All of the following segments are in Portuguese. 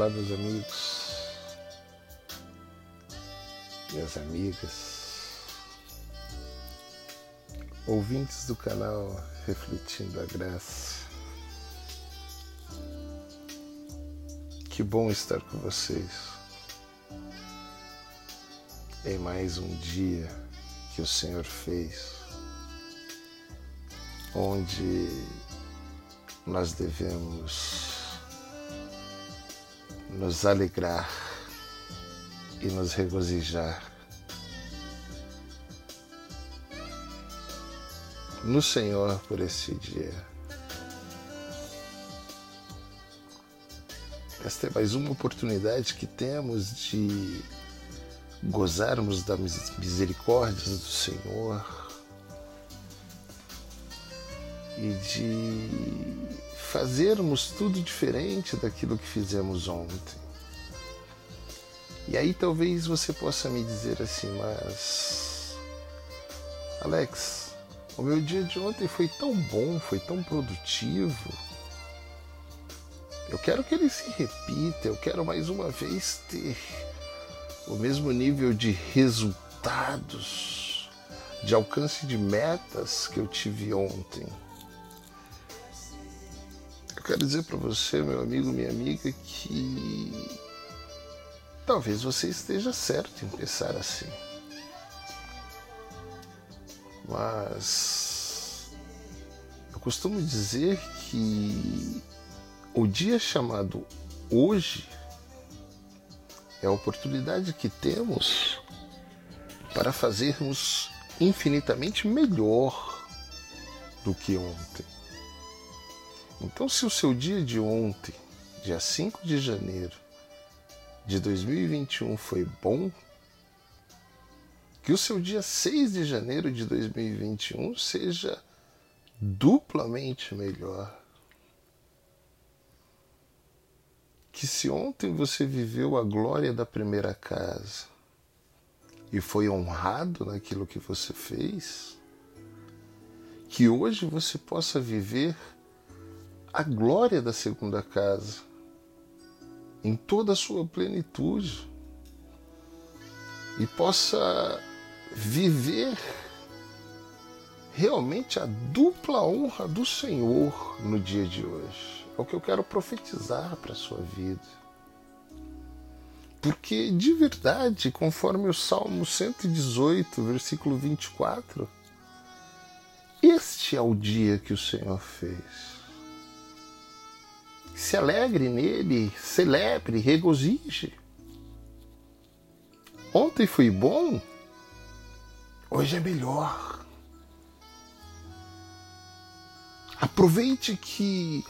Olá, meus amigos, minhas amigas, ouvintes do canal Refletindo a Graça. Que bom estar com vocês. Em mais um dia que o Senhor fez, onde nós devemos nos alegrar e nos regozijar no Senhor por esse dia. Esta é mais uma oportunidade que temos de gozarmos das misericórdias do Senhor e de fazermos tudo diferente daquilo que fizemos ontem. E aí talvez você possa me dizer assim, mas Alex, o meu dia de ontem foi tão bom, foi tão produtivo. Eu quero que ele se repita, eu quero mais uma vez ter o mesmo nível de resultados, de alcance de metas que eu tive ontem. Quero dizer para você, meu amigo, minha amiga, que talvez você esteja certo em pensar assim. Mas eu costumo dizer que o dia chamado hoje é a oportunidade que temos para fazermos infinitamente melhor do que ontem. Então, se o seu dia de ontem, dia 5 de janeiro de 2021, foi bom, que o seu dia 6 de janeiro de 2021 seja duplamente melhor. Que se ontem você viveu a glória da primeira casa e foi honrado naquilo que você fez, que hoje você possa viver a glória da segunda casa em toda a sua plenitude e possa viver realmente a dupla honra do Senhor no dia de hoje. É o que eu quero profetizar para a sua vida. Porque de verdade, conforme o Salmo 118, versículo 24, este é o dia que o Senhor fez se alegre nele, celebre, regozije. Ontem foi bom, hoje é melhor. Aproveite que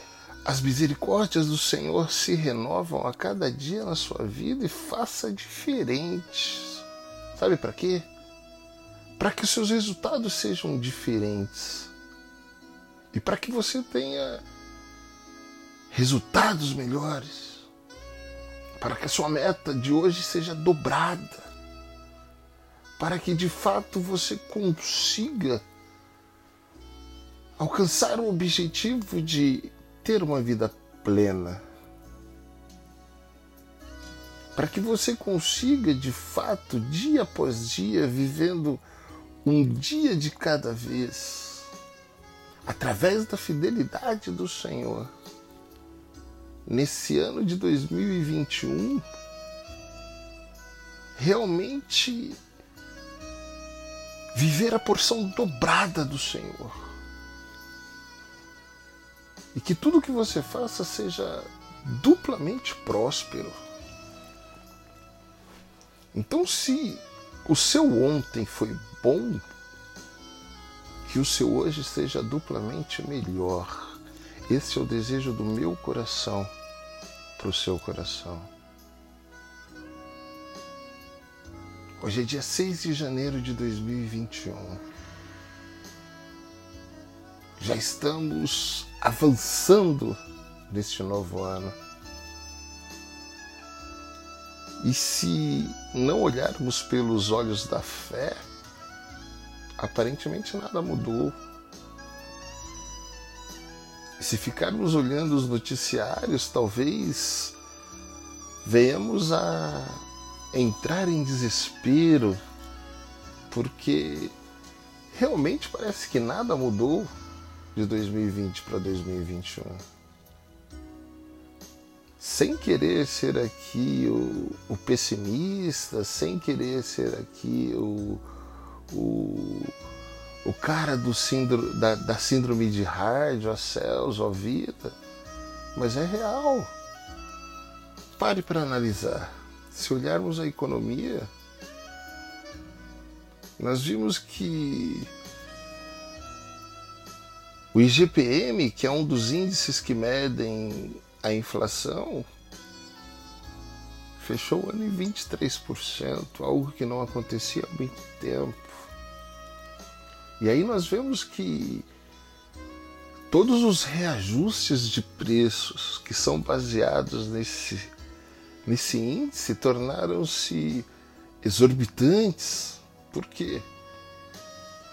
as misericórdias do Senhor se renovam a cada dia na sua vida e faça diferente. Sabe para quê? Para que os seus resultados sejam diferentes. E para que você tenha resultados melhores, para que a sua meta de hoje seja dobrada, para que de fato você consiga alcançar o objetivo de ter uma vida plena. Para que você consiga de fato, dia após dia, vivendo um dia de cada vez, através da fidelidade do Senhor, nesse ano de 2021 realmente viver a porção dobrada do Senhor. E que tudo que você faça seja duplamente próspero. Então, se o seu ontem foi bom, que o seu hoje seja duplamente melhor. Esse é o desejo do meu coração para o seu coração. Hoje é dia 6 de janeiro de 2021. Já estamos avançando neste novo ano. E se não olharmos pelos olhos da fé, aparentemente nada mudou. Se ficarmos olhando os noticiários, talvez venhamos a entrar em desespero, porque realmente parece que nada mudou de 2020 para 2021. Sem querer ser aqui o, o, pessimista, sem querer ser aqui o, o, o cara do síndrome, da, da síndrome de Hard, ó céus, ó vida, mas é real. Pare para analisar. Se olharmos a economia, nós vimos que o IGPM, que é um dos índices que medem a inflação, fechou o ano em 23%, algo que não acontecia há muito tempo. E aí nós vemos que todos os reajustes de preços que são baseados nesse, nesse índice tornaram-se exorbitantes. Por quê?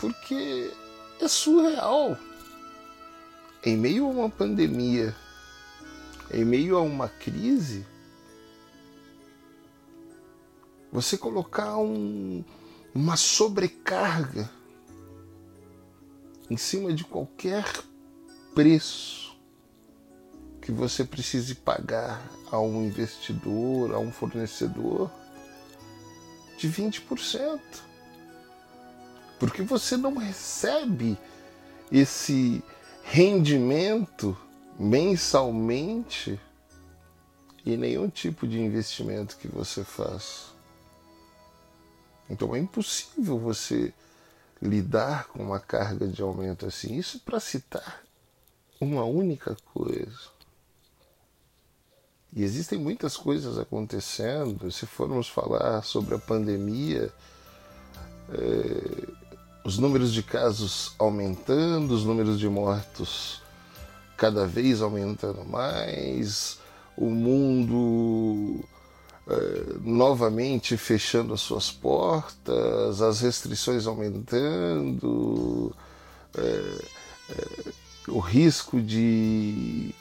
Porque é surreal. Em meio a uma pandemia, em meio a uma crise, você colocar um, uma sobrecarga em cima de qualquer preço que você precise pagar a um investidor, a um fornecedor, de 20%. Porque você não recebe esse rendimento mensalmente em nenhum tipo de investimento que você faz. Então é impossível você lidar com uma carga de aumento assim. Isso para citar uma única coisa. E existem muitas coisas acontecendo. Se formos falar sobre a pandemia, é, os números de casos aumentando, os números de mortos cada vez aumentando mais, o mundo eh, novamente fechando as suas portas, as restrições aumentando, é, é, o risco de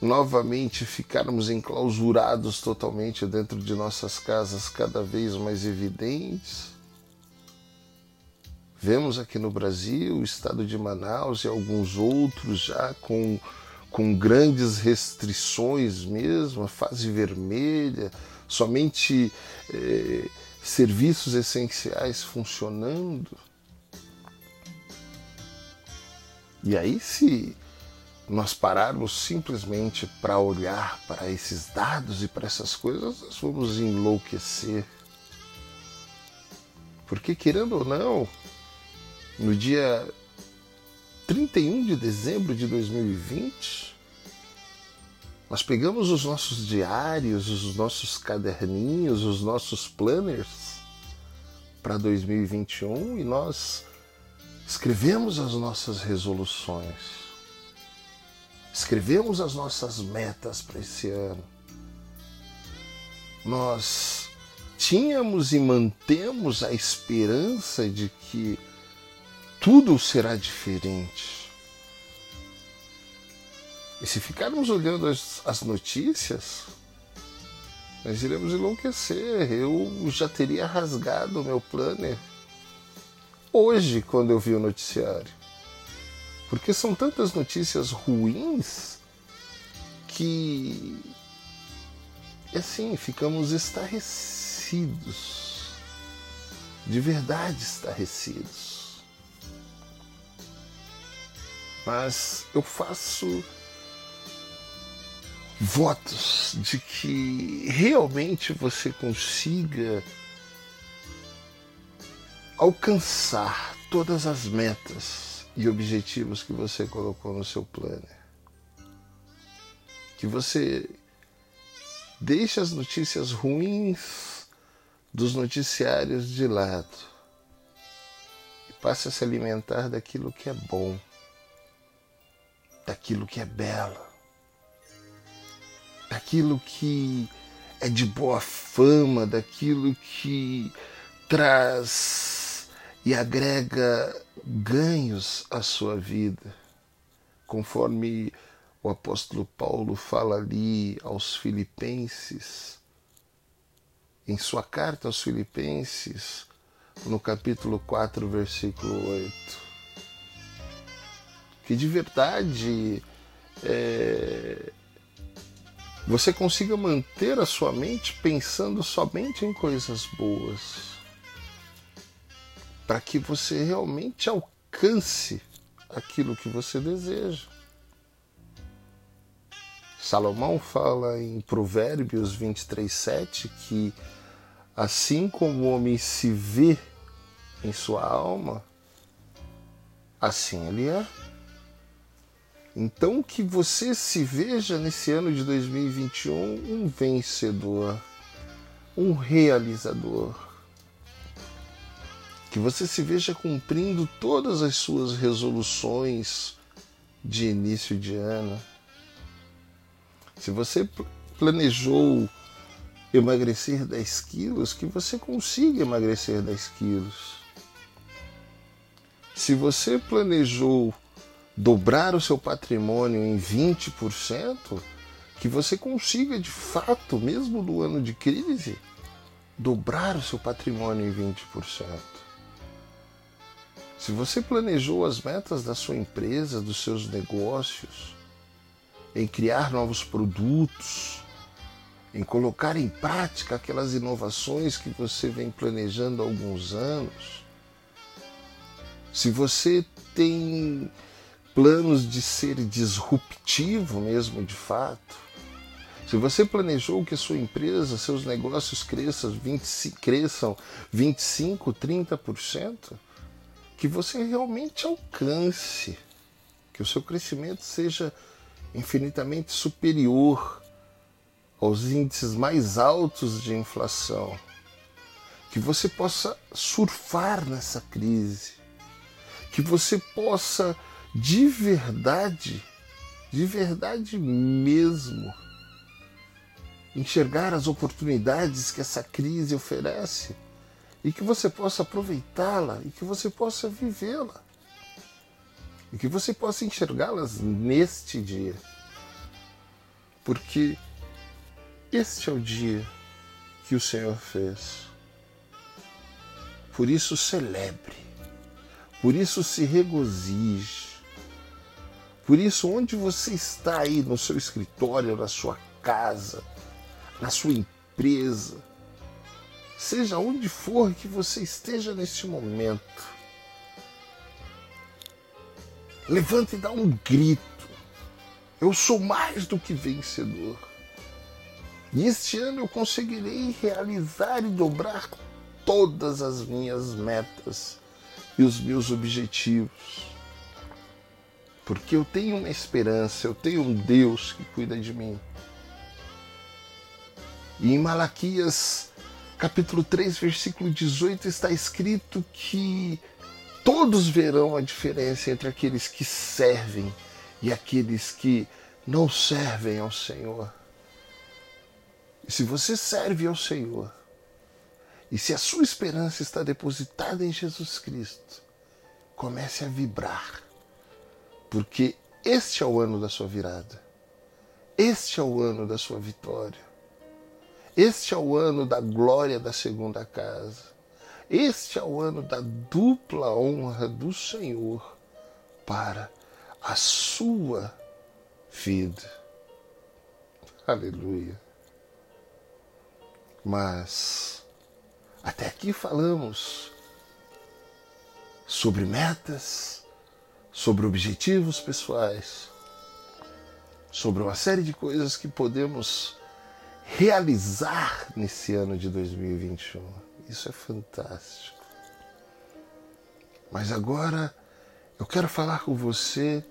novamente ficarmos enclausurados totalmente dentro de nossas casas cada vez mais evidentes. Vemos aqui no Brasil o estado de Manaus e alguns outros já com, com grandes restrições mesmo, a fase vermelha, somente eh, serviços essenciais funcionando. E aí, se nós pararmos simplesmente para olhar para esses dados e para essas coisas, nós vamos enlouquecer. Porque, querendo ou não, no dia 31 de dezembro de 2020, nós pegamos os nossos diários, os nossos caderninhos, os nossos planners para 2021 e nós escrevemos as nossas resoluções, escrevemos as nossas metas para esse ano. Nós tínhamos e mantemos a esperança de que tudo será diferente e se ficarmos olhando as, as notícias, nós iremos enlouquecer. Eu já teria rasgado o meu planner hoje quando eu vi o noticiário. Porque são tantas notícias ruins que assim ficamos estarrecidos. De verdade estarrecidos. Mas eu faço votos de que realmente você consiga alcançar todas as metas e objetivos que você colocou no seu plano. Que você deixe as notícias ruins dos noticiários de lado e passe a se alimentar daquilo que é bom, daquilo que é belo daquilo que é de boa fama, daquilo que traz e agrega ganhos à sua vida, conforme o apóstolo Paulo fala ali aos Filipenses, em sua carta aos Filipenses, no capítulo 4, versículo 8. Que de verdade é, você consiga manter a sua mente pensando somente em coisas boas, para que você realmente alcance aquilo que você deseja. Salomão fala em Provérbios 23, 7 que assim como o homem se vê em sua alma, assim ele é. Então que você se veja nesse ano de 2021 um vencedor, um realizador. Que você se veja cumprindo todas as suas resoluções de início de ano. Se você planejou emagrecer 10 quilos, que você consiga emagrecer 10 quilos. Se você planejou dobrar o seu patrimônio em 20%, que você consiga de fato, mesmo no ano de crise, dobrar o seu patrimônio em 20%. Se você planejou as metas da sua empresa, dos seus negócios, em criar novos produtos, em colocar em prática aquelas inovações que você vem planejando há alguns anos, se você tem planos de ser disruptivo mesmo de fato, se você planejou que sua empresa, seus negócios cresçam 25, cresçam 25, 30%, que você realmente alcance, que o seu crescimento seja infinitamente superior aos índices mais altos de inflação, que você possa surfar nessa crise, que você possa de verdade, de verdade mesmo, enxergar as oportunidades que essa crise oferece e que você possa aproveitá-la e que você possa vivê-la e que você possa enxergá-las neste dia. Porque este é o dia que o Senhor fez. Por isso celebre, por isso se regozije, por isso onde você está aí no seu escritório, na sua casa, na sua empresa, seja onde for que você esteja neste momento, levante e dá um grito. Eu sou mais do que vencedor. E este ano eu conseguirei realizar e dobrar todas as minhas metas e os meus objetivos. Porque eu tenho uma esperança, eu tenho um Deus que cuida de mim. E em Malaquias, capítulo 3, versículo 18, está escrito que todos verão a diferença entre aqueles que servem e aqueles que não servem ao Senhor. E se você serve ao Senhor, e se a sua esperança está depositada em Jesus Cristo, comece a vibrar, porque este é o ano da sua virada, este é o ano da sua vitória, este é o ano da glória da segunda casa, este é o ano da dupla honra do Senhor para a sua vida. Aleluia. Mas até aqui falamos sobre metas, sobre objetivos pessoais, sobre uma série de coisas que podemos realizar nesse ano de 2021. Isso é fantástico. Mas agora eu quero falar com você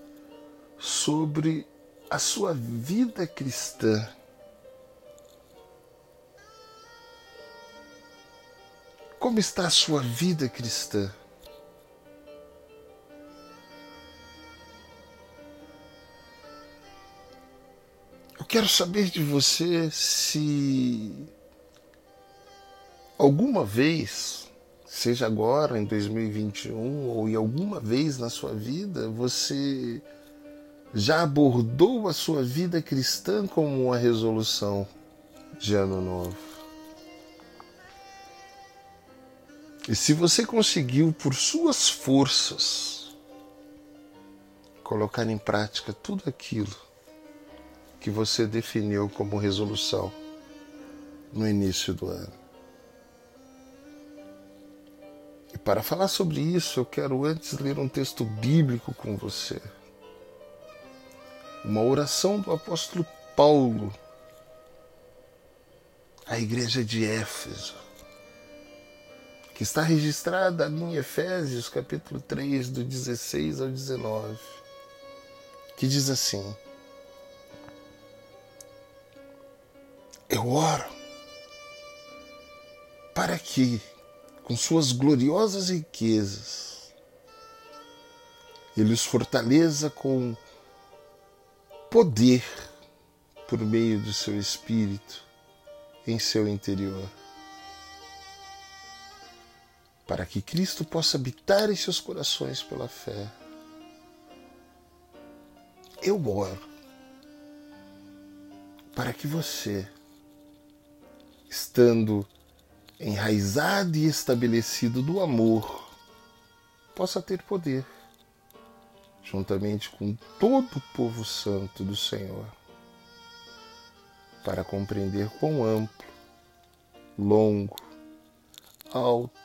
sobre a sua vida cristã. Como está a sua vida cristã? Quero saber de você se alguma vez, seja agora em 2021 ou em alguma vez na sua vida, você já abordou a sua vida cristã como uma resolução de ano novo. E se você conseguiu, por suas forças, colocar em prática tudo aquilo que você definiu como resolução no início do ano. E para falar sobre isso, eu quero antes ler um texto bíblico com você. Uma oração do apóstolo Paulo à igreja de Éfeso que está registrada em Efésios capítulo 3, do 16 ao 19, que diz assim: Eu oro para que, com suas gloriosas riquezas, Ele os fortaleça com poder por meio do seu Espírito em seu interior para que Cristo possa habitar em seus corações pela fé. Eu oro para que você, estando enraizado e estabelecido no amor, possa ter poder, juntamente com todo o povo santo do Senhor, para compreender quão amplo, longo, alto,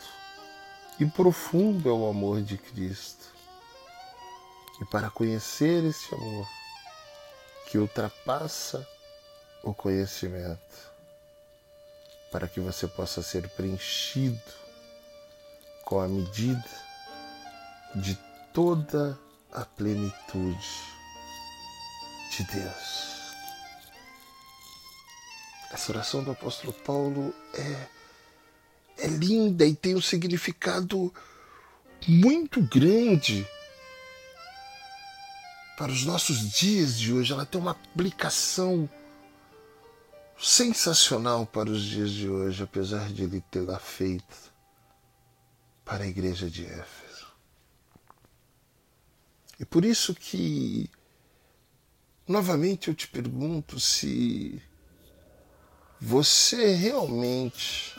e profundo é o amor de Cristo. E para conhecer esse amor que ultrapassa o conhecimento, para que você possa ser preenchido com a medida de toda a plenitude de Deus. Essa oração do apóstolo Paulo é é linda e tem um significado muito grande para os nossos dias de hoje. Ela tem uma aplicação sensacional para os dias de hoje, apesar de ele tê-la feito para a igreja de Éfeso. E por isso que, novamente, eu te pergunto se você realmente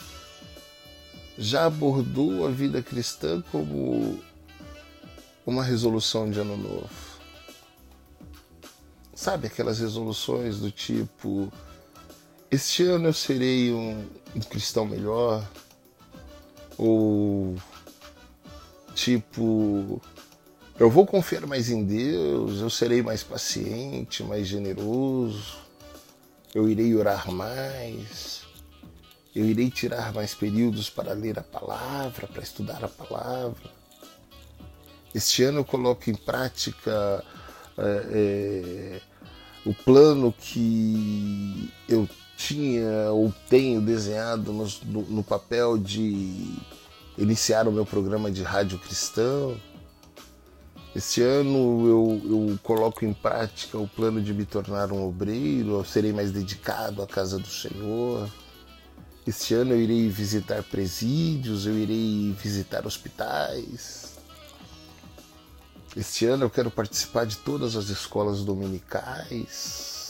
já abordou a vida cristã como uma resolução de ano novo. Sabe aquelas resoluções do tipo: este ano eu serei um, um cristão melhor? Ou tipo: eu vou confiar mais em Deus, eu serei mais paciente, mais generoso, eu irei orar mais eu irei tirar mais períodos para ler a palavra, para estudar a palavra. Este ano eu coloco em prática é, é, o plano que eu tinha ou tenho desenhado no, no, papel de iniciar o meu programa de rádio cristão. Este ano eu, eu, coloco em prática o plano de me tornar um obreiro, serei mais dedicado à casa do Senhor. Este ano eu irei visitar presídios, eu irei visitar hospitais. Este ano eu quero participar de todas as escolas dominicais.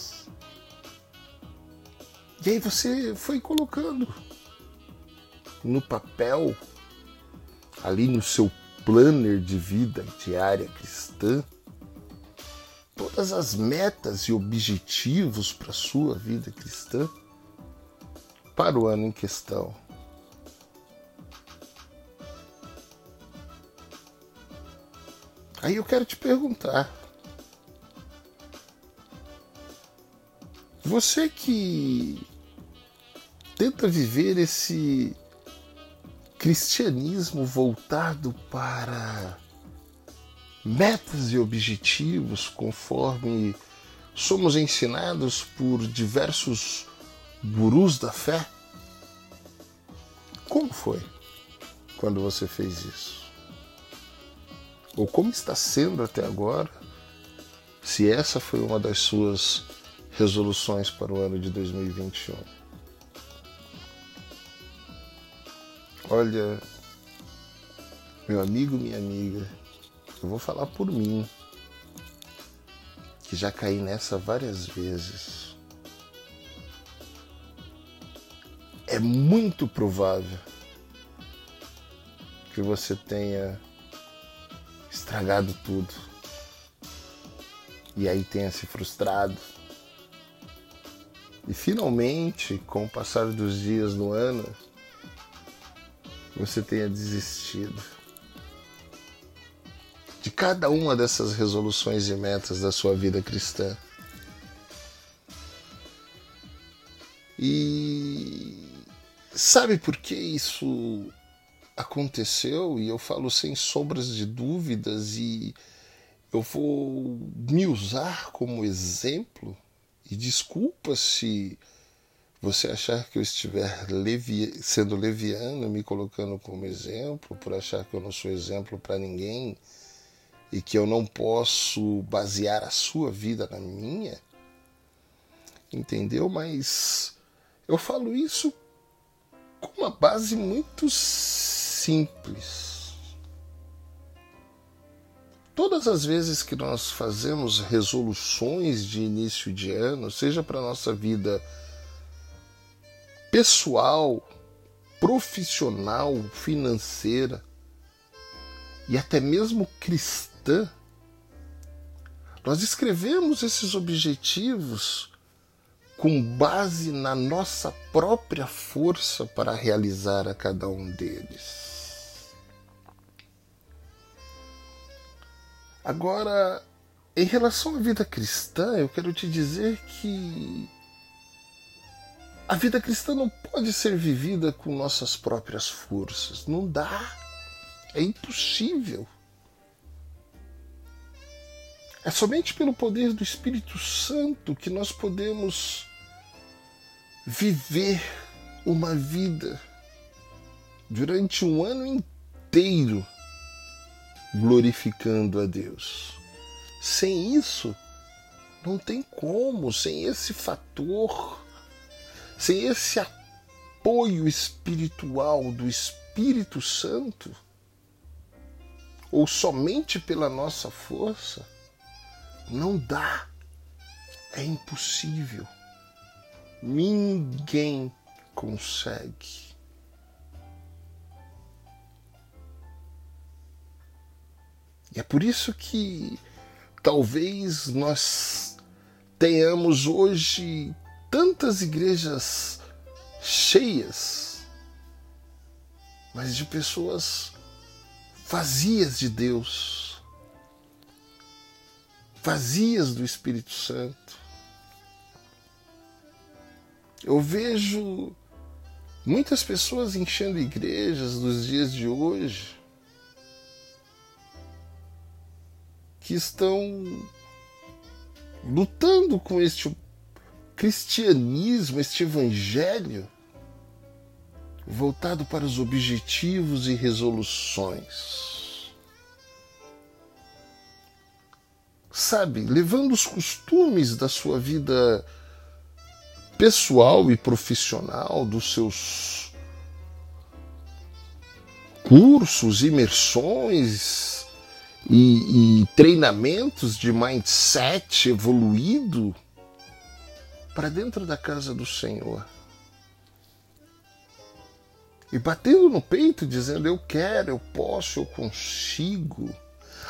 E aí você foi colocando no papel, ali no seu planner de vida diária cristã, todas as metas e objetivos para sua vida cristã para o ano em questão. Aí eu quero te perguntar: você que tenta viver esse cristianismo voltado para metas e objetivos conforme somos ensinados por diversos gurus da fé? Como foi quando você fez isso? Ou como está sendo até agora? Se essa foi uma das suas resoluções para o ano de 2021. Olha, meu amigo, minha amiga, eu vou falar por mim, que já caí nessa várias vezes. é muito provável que você tenha estragado tudo e aí tenha se frustrado. E finalmente, com o passar dos dias no ano, você tenha desistido de cada uma dessas resoluções e metas da sua vida cristã. E sabe por que isso aconteceu? E eu falo sem sombras de dúvidas, e eu vou me usar como exemplo. E desculpa se você achar que eu estiver levi sendo leviano, me colocando como exemplo, por achar que eu não sou exemplo para ninguém e que eu não posso basear a sua vida na minha, entendeu? Mas eu falo isso com uma base muito simples. Todas as vezes que nós fazemos resoluções de início de ano, seja para nossa vida pessoal, profissional, financeira e até mesmo cristã, nós escrevemos esses objetivos com base na nossa própria força para realizar a cada um deles. Agora, em relação à vida cristã, eu quero te dizer que a vida cristã não pode ser vivida com nossas próprias forças. Não dá. É impossível. É somente pelo poder do Espírito Santo que nós podemos viver uma vida durante um ano inteiro glorificando a Deus. Sem isso, não tem como, sem esse fator sem esse apoio espiritual do Espírito Santo, ou somente pela nossa força, não dá. É impossível. Ninguém consegue. E é por isso que talvez nós tenhamos hoje tantas igrejas cheias, mas de pessoas vazias de Deus, vazias do Espírito Santo. Eu vejo muitas pessoas enchendo igrejas nos dias de hoje que estão lutando com este cristianismo, este evangelho voltado para os objetivos e resoluções. Sabe, levando os costumes da sua vida pessoal e profissional, dos seus cursos, imersões e, e treinamentos de mindset evoluído para dentro da casa do Senhor. E batendo no peito, dizendo: Eu quero, eu posso, eu consigo.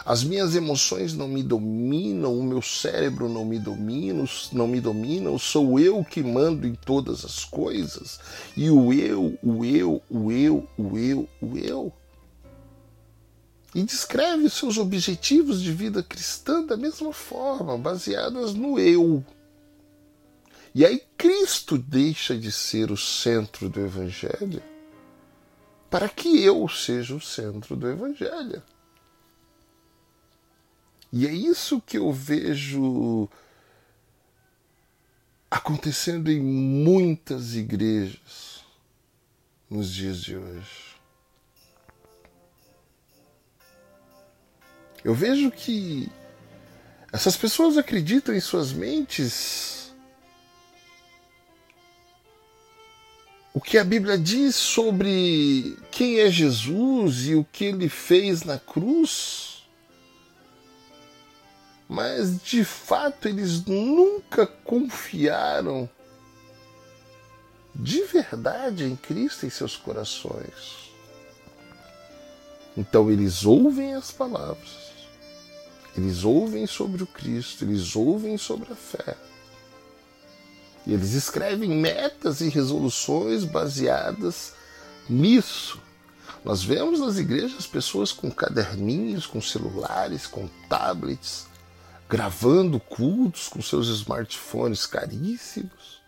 As minhas emoções não me dominam, o meu cérebro não me domina, não me domina, sou eu que mando em todas as coisas. E o eu, o eu, o eu, o eu, o eu. E descreve seus objetivos de vida cristã da mesma forma, baseadas no eu. E aí Cristo deixa de ser o centro do Evangelho para que eu seja o centro do Evangelho. E é isso que eu vejo acontecendo em muitas igrejas nos dias de hoje. Eu vejo que essas pessoas acreditam em suas mentes o que a Bíblia diz sobre quem é Jesus e o que ele fez na cruz, mas de fato eles nunca confiaram de verdade em Cristo em seus corações. Então eles ouvem as palavras, eles ouvem sobre o Cristo, eles ouvem sobre a fé. E eles escrevem metas e resoluções baseadas nisso. Nós vemos nas igrejas pessoas com caderninhos, com celulares, com tablets, gravando cultos com seus smartphones caríssimos.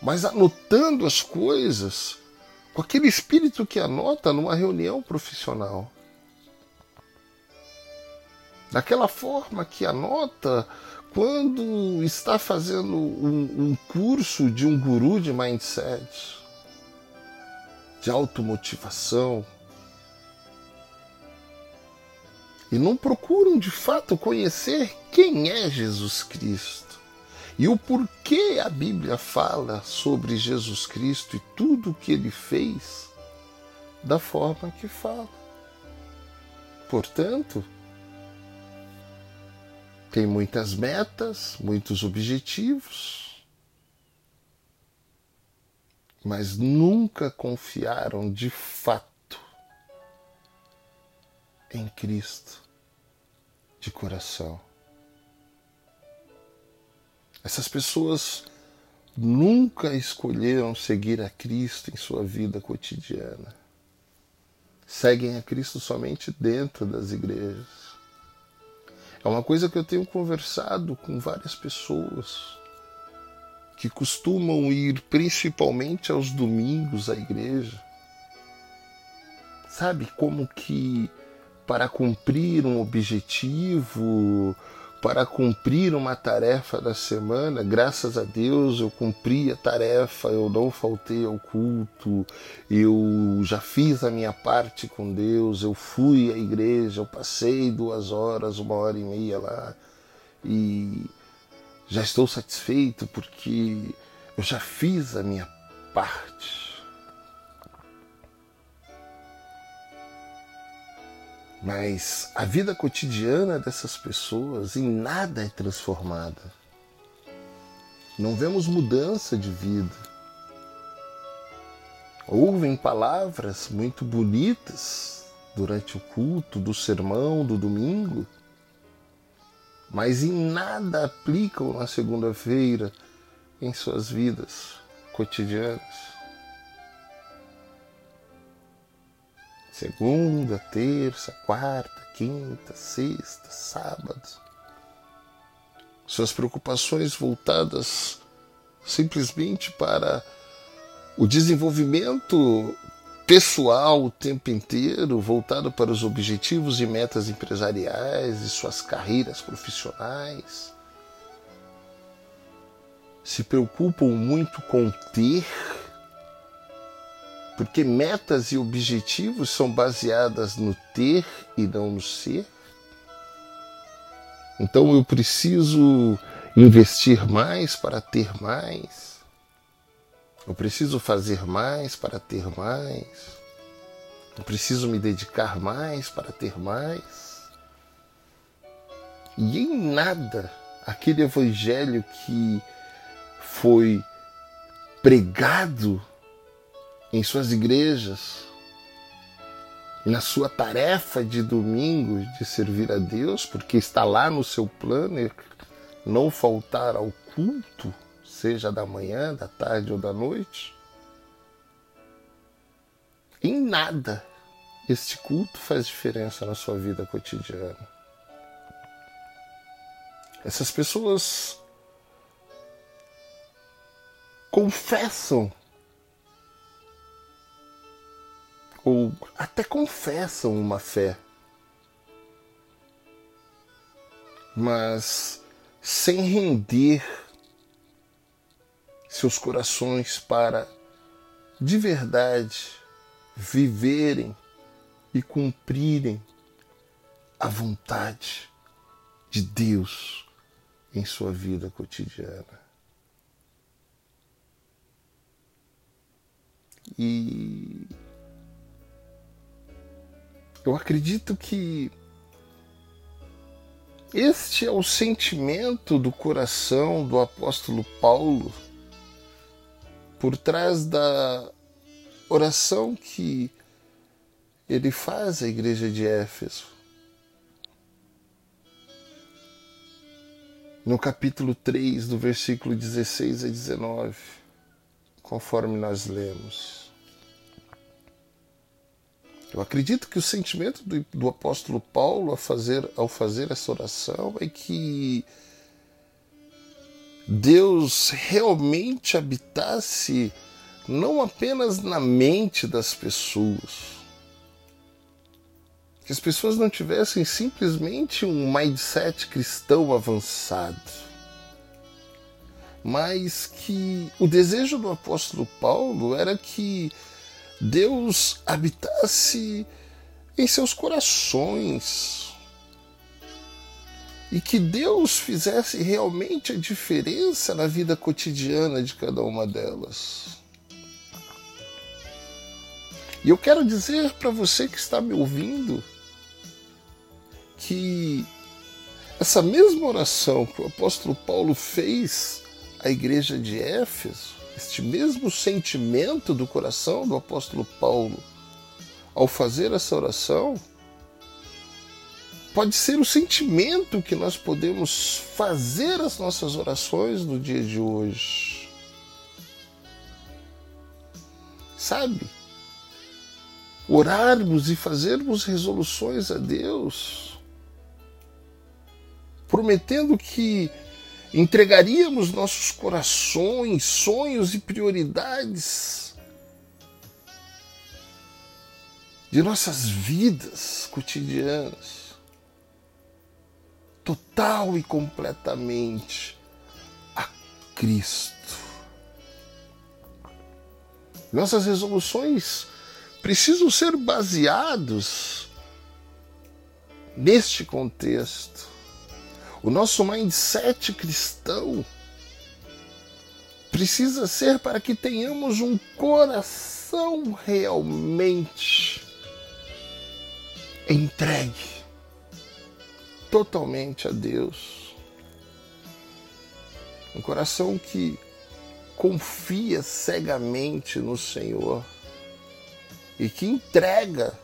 Mas anotando as coisas com aquele espírito que anota numa reunião profissional. Daquela forma que anota quando está fazendo um, um curso de um guru de mindset, de automotivação, e não procuram de fato conhecer quem é Jesus Cristo e o porquê a Bíblia fala sobre Jesus Cristo e tudo o que ele fez da forma que fala. Portanto, tem muitas metas, muitos objetivos, mas nunca confiaram de fato em Cristo de coração. Essas pessoas nunca escolheram seguir a Cristo em sua vida cotidiana. Seguem a Cristo somente dentro das igrejas é uma coisa que eu tenho conversado com várias pessoas que costumam ir principalmente aos domingos à igreja. Sabe como que para cumprir um objetivo, para cumprir uma tarefa da semana. Graças a Deus eu cumpri a tarefa, eu não faltei ao culto, eu já fiz a minha parte com Deus, eu fui à igreja, eu passei duas horas, uma hora e meia lá e já estou satisfeito porque eu já fiz a minha parte. Mas a vida cotidiana dessas pessoas em nada é transformada. Não vemos mudança de vida. Ouvem palavras muito bonitas durante o culto, do sermão, do domingo, mas em nada aplicam na segunda-feira em suas vidas cotidianas. Segunda, terça, quarta, quinta, sexta, sábado. Suas preocupações voltadas simplesmente para o desenvolvimento pessoal o tempo inteiro, voltado para os objetivos e metas empresariais e suas carreiras profissionais. Se preocupam muito com ter porque metas e objetivos são baseadas no ter e não no ser. Então eu preciso investir mais para ter mais. Eu preciso fazer mais para ter mais. Eu preciso me dedicar mais para ter mais. E em nada aquele evangelho que foi pregado em suas igrejas na sua tarefa de domingo de servir a Deus, porque está lá no seu plano não faltar ao culto, seja da manhã, da tarde ou da noite. Em nada este culto faz diferença na sua vida cotidiana. Essas pessoas confessam ou até confessam uma fé, mas sem render seus corações para de verdade viverem e cumprirem a vontade de Deus em sua vida cotidiana. E eu acredito que este é o sentimento do coração do apóstolo Paulo por trás da oração que ele faz à igreja de Éfeso. No capítulo 3, do versículo 16 a 19, conforme nós lemos. Eu acredito que o sentimento do, do apóstolo Paulo fazer, ao fazer essa oração é que Deus realmente habitasse não apenas na mente das pessoas, que as pessoas não tivessem simplesmente um mindset cristão avançado, mas que o desejo do apóstolo Paulo era que Deus habitasse em seus corações e que Deus fizesse realmente a diferença na vida cotidiana de cada uma delas. E eu quero dizer para você que está me ouvindo que essa mesma oração que o apóstolo Paulo fez à igreja de Éfeso, este mesmo sentimento do coração do apóstolo Paulo ao fazer essa oração, pode ser o sentimento que nós podemos fazer as nossas orações no dia de hoje. Sabe? Orarmos e fazermos resoluções a Deus prometendo que entregaríamos nossos corações, sonhos e prioridades de nossas vidas cotidianas, total e completamente a Cristo. Nossas resoluções precisam ser baseados neste contexto o nosso mindset cristão precisa ser para que tenhamos um coração realmente entregue totalmente a Deus. Um coração que confia cegamente no Senhor e que entrega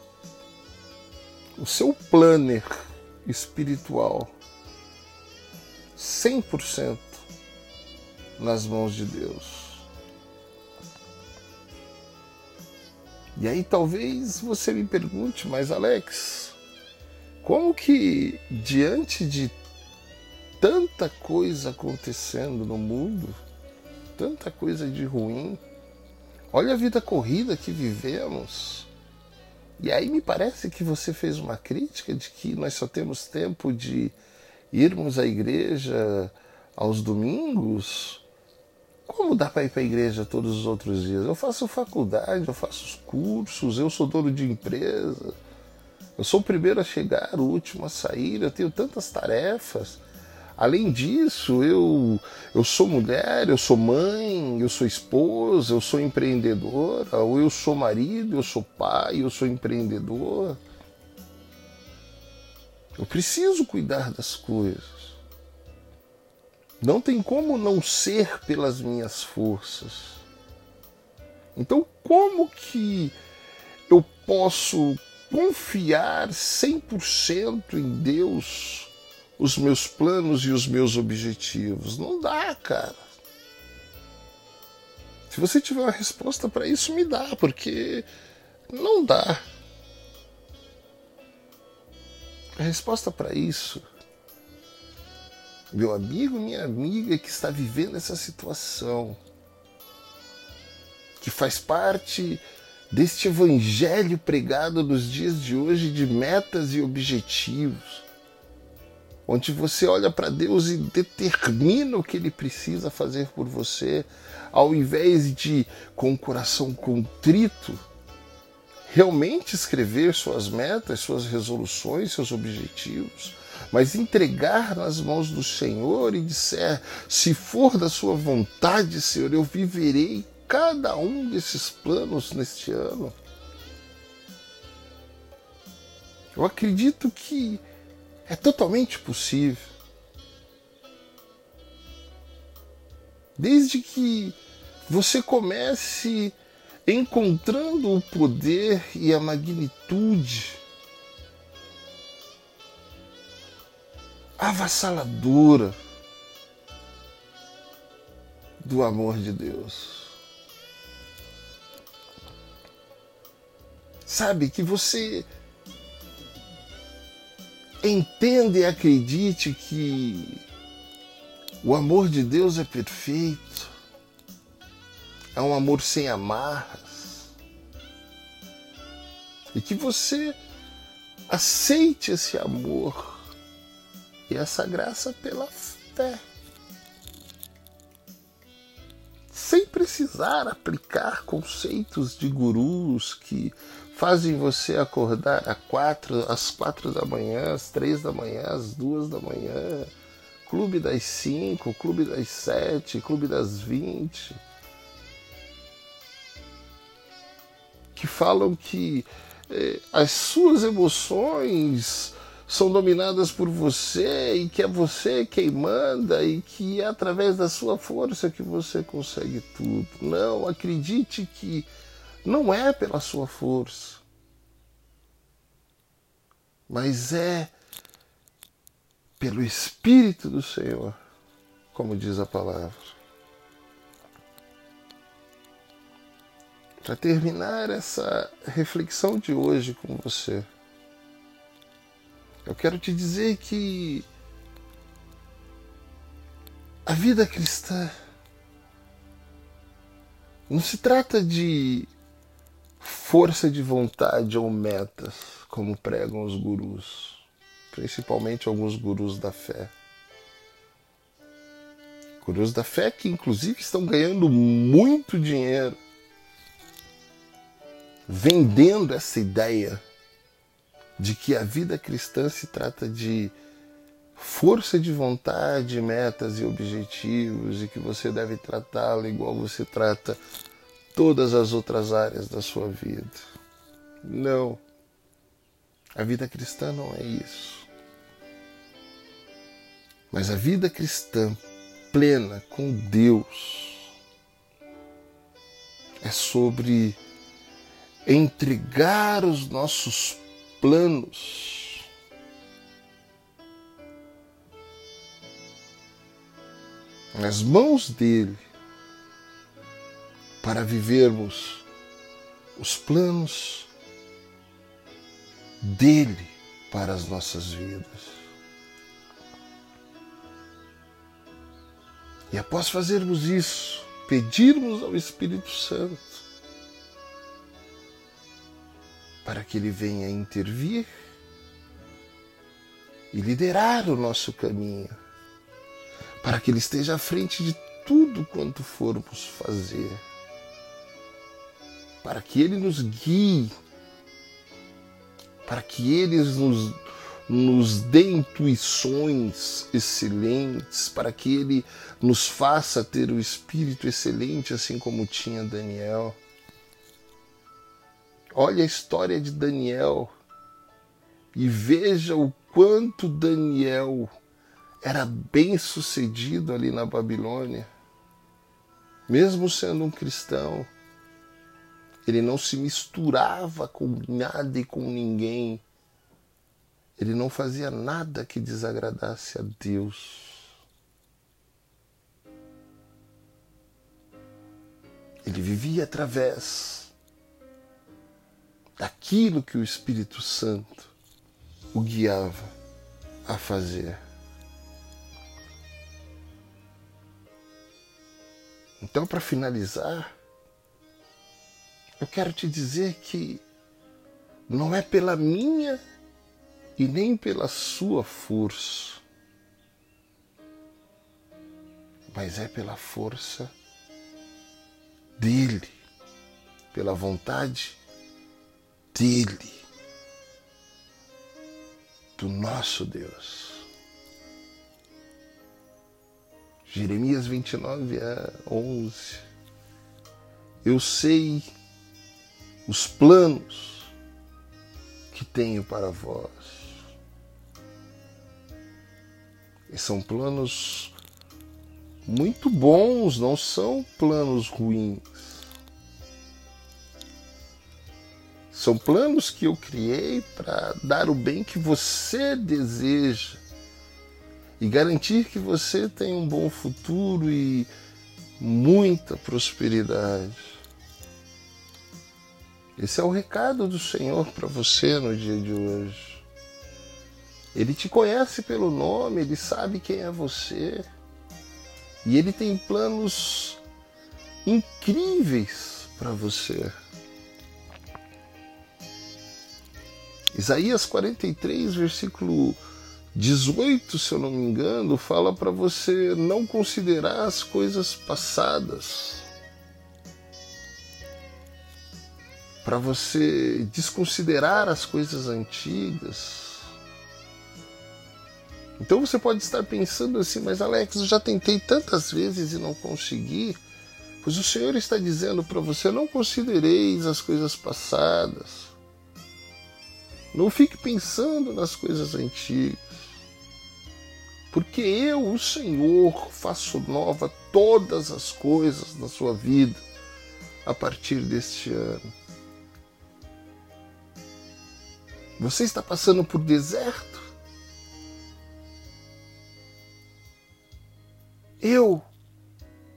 o seu planner espiritual 100% nas mãos de Deus. E aí talvez você me pergunte, mas Alex, como que diante de tanta coisa acontecendo no mundo, tanta coisa de ruim, olha a vida corrida que vivemos. E aí me parece que você fez uma crítica de que nós só temos tempo de irmos à igreja aos domingos, como dá para ir para a igreja todos os outros dias? Eu faço faculdade, eu faço os cursos, eu sou dono de empresa, eu sou o primeiro a chegar, o último a sair, eu tenho tantas tarefas. Além disso, eu, eu sou mulher, eu sou mãe, eu sou esposa, eu sou empreendedora, ou eu sou marido, eu sou pai, eu sou empreendedor. Eu preciso cuidar das coisas. Não tem como não ser pelas minhas forças. Então, como que eu posso confiar 100% em Deus, os meus planos e os meus objetivos? Não dá, cara. Se você tiver uma resposta para isso, me dá, porque não dá. A resposta para isso, meu amigo, minha amiga que está vivendo essa situação, que faz parte deste evangelho pregado nos dias de hoje de metas e objetivos, onde você olha para Deus e determina o que Ele precisa fazer por você, ao invés de, com o coração contrito, realmente escrever suas metas, suas resoluções, seus objetivos, mas entregar nas mãos do Senhor e disser: se for da sua vontade, Senhor, eu viverei cada um desses planos neste ano. Eu acredito que é totalmente possível. Desde que você comece encontrando o poder e a magnitude avassaladora do amor de Deus. Sabe que você entenda e acredite que o amor de Deus é perfeito, é um amor sem amarras, e que você aceite esse amor e essa graça pela fé, sem precisar aplicar conceitos de gurus que fazem você acordar às quatro, às quatro da manhã, às três da manhã, às duas da manhã, clube das cinco, clube das sete, clube das vinte, que falam que eh, as suas emoções são dominadas por você e que é você quem manda e que é através da sua força que você consegue tudo. Não, acredite que não é pela sua força, mas é pelo Espírito do Senhor, como diz a palavra. Para terminar essa reflexão de hoje com você, eu quero te dizer que a vida cristã não se trata de força de vontade ou metas, como pregam os gurus, principalmente alguns gurus da fé. Gurus da fé que, inclusive, estão ganhando muito dinheiro vendendo essa ideia de que a vida cristã se trata de força de vontade, metas e objetivos e que você deve tratá-la igual você trata todas as outras áreas da sua vida. Não. A vida cristã não é isso. Mas a vida cristã plena com Deus é sobre entregar os nossos planos nas mãos dele para vivermos os planos dele para as nossas vidas. E após fazermos isso, pedirmos ao Espírito Santo para que ele venha intervir e liderar o nosso caminho, para que ele esteja à frente de tudo quanto formos fazer para que Ele nos guie, para que Ele nos, nos dê intuições excelentes, para que Ele nos faça ter o espírito excelente, assim como tinha Daniel. Olha a história de Daniel e veja o quanto Daniel era bem sucedido ali na Babilônia, mesmo sendo um cristão ele não se misturava com nada e com ninguém. Ele não fazia nada que desagradasse a Deus. Ele vivia através daquilo que o Espírito Santo o guiava a fazer. Então, para finalizar, eu quero te dizer que não é pela minha e nem pela sua força, mas é pela força dele, pela vontade dele, do nosso Deus. Jeremias 29 a 11. Eu sei os planos que tenho para vós. E são planos muito bons, não são planos ruins. São planos que eu criei para dar o bem que você deseja e garantir que você tenha um bom futuro e muita prosperidade. Esse é o recado do Senhor para você no dia de hoje. Ele te conhece pelo nome, ele sabe quem é você. E ele tem planos incríveis para você. Isaías 43, versículo 18, se eu não me engano, fala para você não considerar as coisas passadas. Para você desconsiderar as coisas antigas. Então você pode estar pensando assim, mas Alex, eu já tentei tantas vezes e não consegui. Pois o Senhor está dizendo para você: não considereis as coisas passadas. Não fique pensando nas coisas antigas. Porque eu, o Senhor, faço nova todas as coisas na sua vida a partir deste ano. Você está passando por deserto? Eu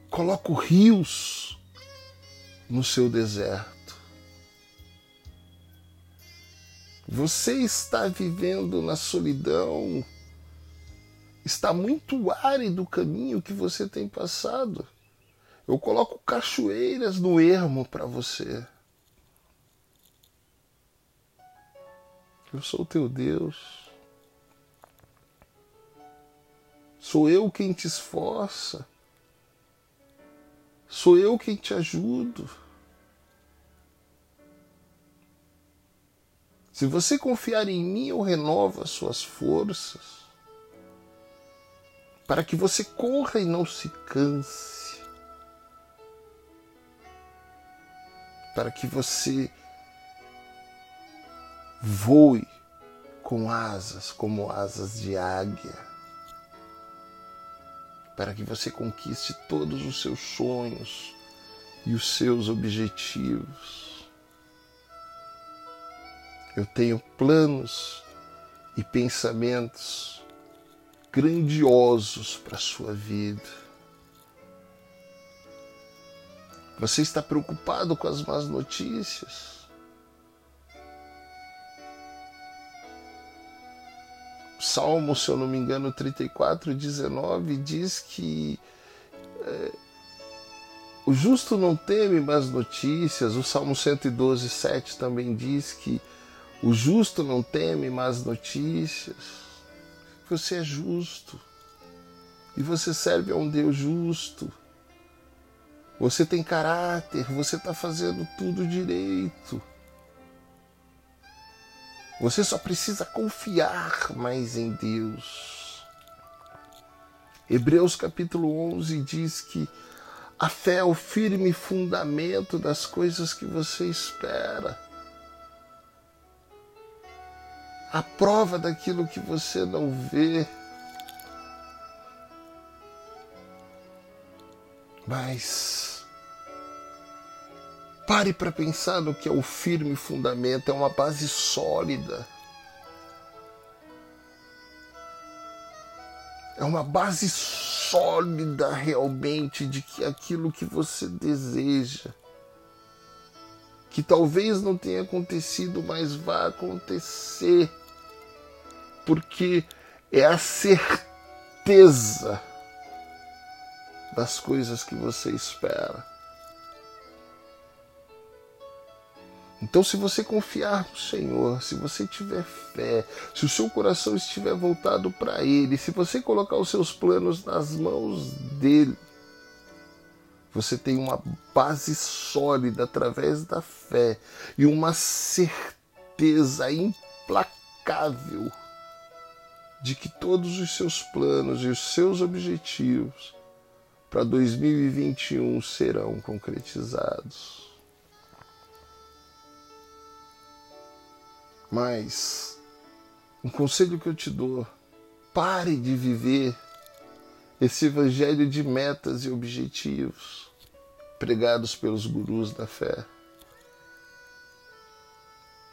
coloco rios no seu deserto. Você está vivendo na solidão, está muito árido o caminho que você tem passado. Eu coloco cachoeiras no ermo para você. Eu sou teu Deus. Sou eu quem te esforça. Sou eu quem te ajudo. Se você confiar em mim, eu renovo as suas forças, para que você corra e não se canse, para que você voe com asas como asas de águia para que você conquiste todos os seus sonhos e os seus objetivos. Eu tenho planos e pensamentos grandiosos para a sua vida. Você está preocupado com as más notícias? Salmo, se eu não me engano, 34, 19, diz que é, o justo não teme más notícias. O Salmo 112, 7 também diz que o justo não teme más notícias. Você é justo e você serve a um Deus justo. Você tem caráter, você está fazendo tudo direito. Você só precisa confiar mais em Deus. Hebreus capítulo 11 diz que a fé é o firme fundamento das coisas que você espera. A prova daquilo que você não vê. Mas Pare para pensar no que é o firme fundamento, é uma base sólida. É uma base sólida realmente de que aquilo que você deseja, que talvez não tenha acontecido, mas vai acontecer, porque é a certeza das coisas que você espera. Então, se você confiar no Senhor, se você tiver fé, se o seu coração estiver voltado para Ele, se você colocar os seus planos nas mãos dele, você tem uma base sólida através da fé e uma certeza implacável de que todos os seus planos e os seus objetivos para 2021 serão concretizados. Mas um conselho que eu te dou: pare de viver esse evangelho de metas e objetivos pregados pelos gurus da fé.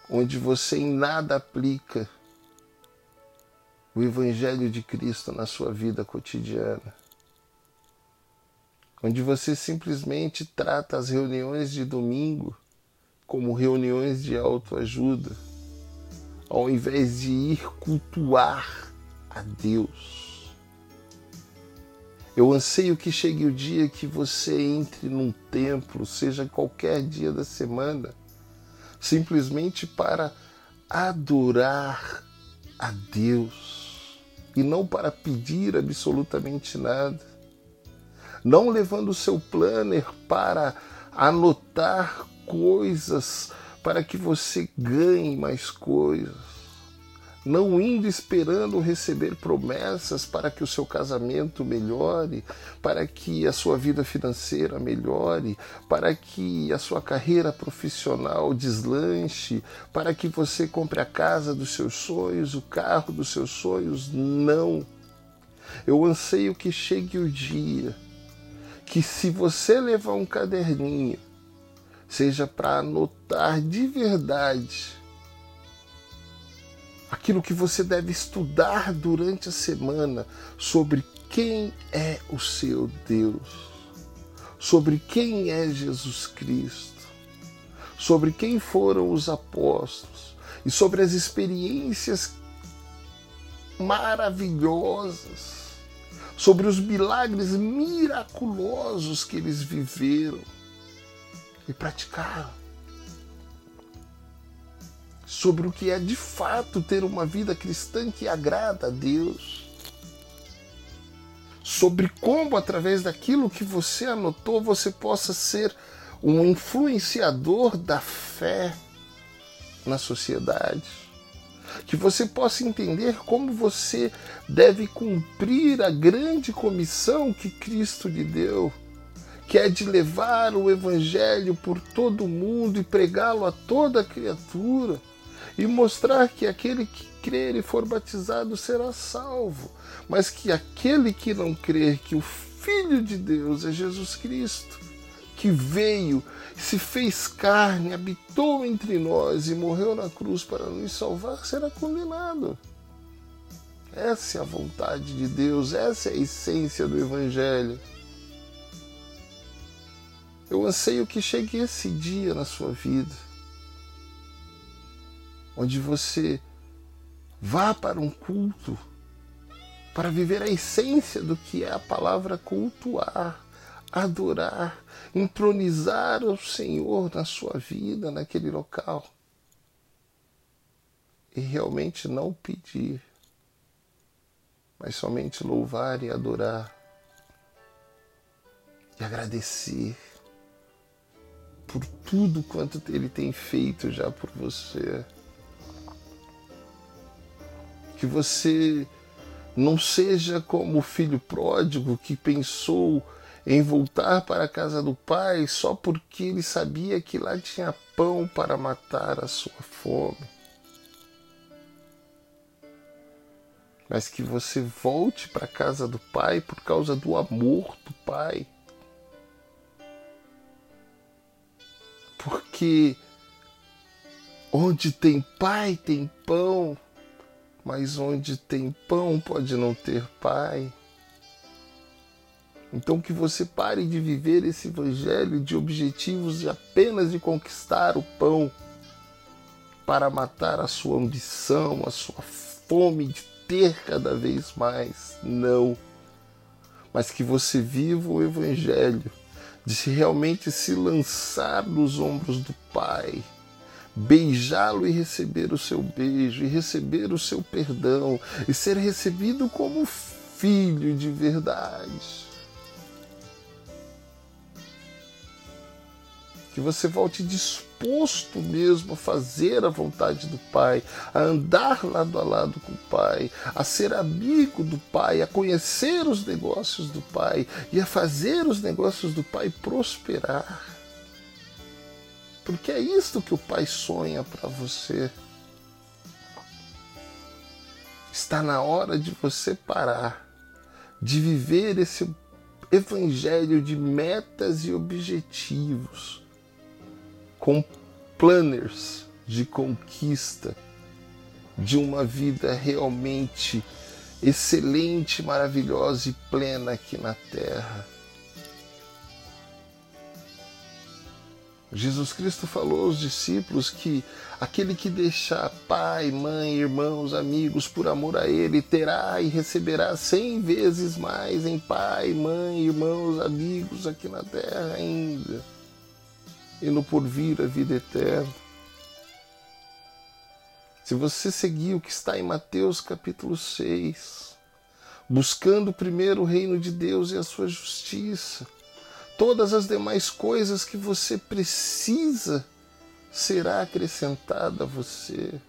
onde você em nada aplica o Evangelho de Cristo na sua vida cotidiana, onde você simplesmente trata as reuniões de domingo como reuniões de autoajuda, ao invés de ir cultuar a Deus. Eu anseio que chegue o dia que você entre num templo, seja qualquer dia da semana, simplesmente para adorar a Deus e não para pedir absolutamente nada. Não levando o seu planner para anotar coisas para que você ganhe mais coisas não indo esperando receber promessas para que o seu casamento melhore, para que a sua vida financeira melhore, para que a sua carreira profissional deslanche, para que você compre a casa dos seus sonhos, o carro dos seus sonhos. Não. Eu anseio que chegue o dia que, se você levar um caderninho, seja para anotar de verdade aquilo que você deve estudar durante a semana sobre quem é o seu Deus, sobre quem é Jesus Cristo, sobre quem foram os apóstolos e sobre as experiências maravilhosas, sobre os milagres miraculosos que eles viveram e praticaram sobre o que é de fato ter uma vida cristã que agrada a Deus. Sobre como, através daquilo que você anotou, você possa ser um influenciador da fé na sociedade. Que você possa entender como você deve cumprir a grande comissão que Cristo lhe deu, que é de levar o Evangelho por todo o mundo e pregá-lo a toda criatura e mostrar que aquele que crer e for batizado será salvo, mas que aquele que não crer que o Filho de Deus é Jesus Cristo, que veio, se fez carne, habitou entre nós e morreu na cruz para nos salvar, será condenado. Essa é a vontade de Deus, essa é a essência do Evangelho. Eu anseio que chegue esse dia na sua vida onde você vá para um culto para viver a essência do que é a palavra cultuar, adorar, entronizar o Senhor na sua vida, naquele local. E realmente não pedir, mas somente louvar e adorar e agradecer por tudo quanto Ele tem feito já por você que você não seja como o filho pródigo que pensou em voltar para a casa do pai só porque ele sabia que lá tinha pão para matar a sua fome. Mas que você volte para a casa do pai por causa do amor do pai. Porque onde tem pai tem pão mas onde tem pão pode não ter pai. Então que você pare de viver esse evangelho de objetivos de apenas de conquistar o pão para matar a sua ambição, a sua fome de ter cada vez mais. Não. Mas que você viva o evangelho de se realmente se lançar nos ombros do Pai beijá-lo e receber o seu beijo, e receber o seu perdão, e ser recebido como filho de verdade. Que você volte disposto mesmo a fazer a vontade do Pai, a andar lado a lado com o Pai, a ser amigo do Pai, a conhecer os negócios do Pai e a fazer os negócios do Pai prosperar. Porque é isto que o Pai sonha para você. Está na hora de você parar, de viver esse evangelho de metas e objetivos, com planners de conquista de uma vida realmente excelente, maravilhosa e plena aqui na terra. Jesus Cristo falou aos discípulos que aquele que deixar pai, mãe, irmãos, amigos por amor a Ele terá e receberá cem vezes mais em pai, mãe, irmãos, amigos aqui na terra ainda e no porvir a vida eterna. Se você seguir o que está em Mateus capítulo 6, buscando primeiro o reino de Deus e a sua justiça, todas as demais coisas que você precisa será acrescentada a você.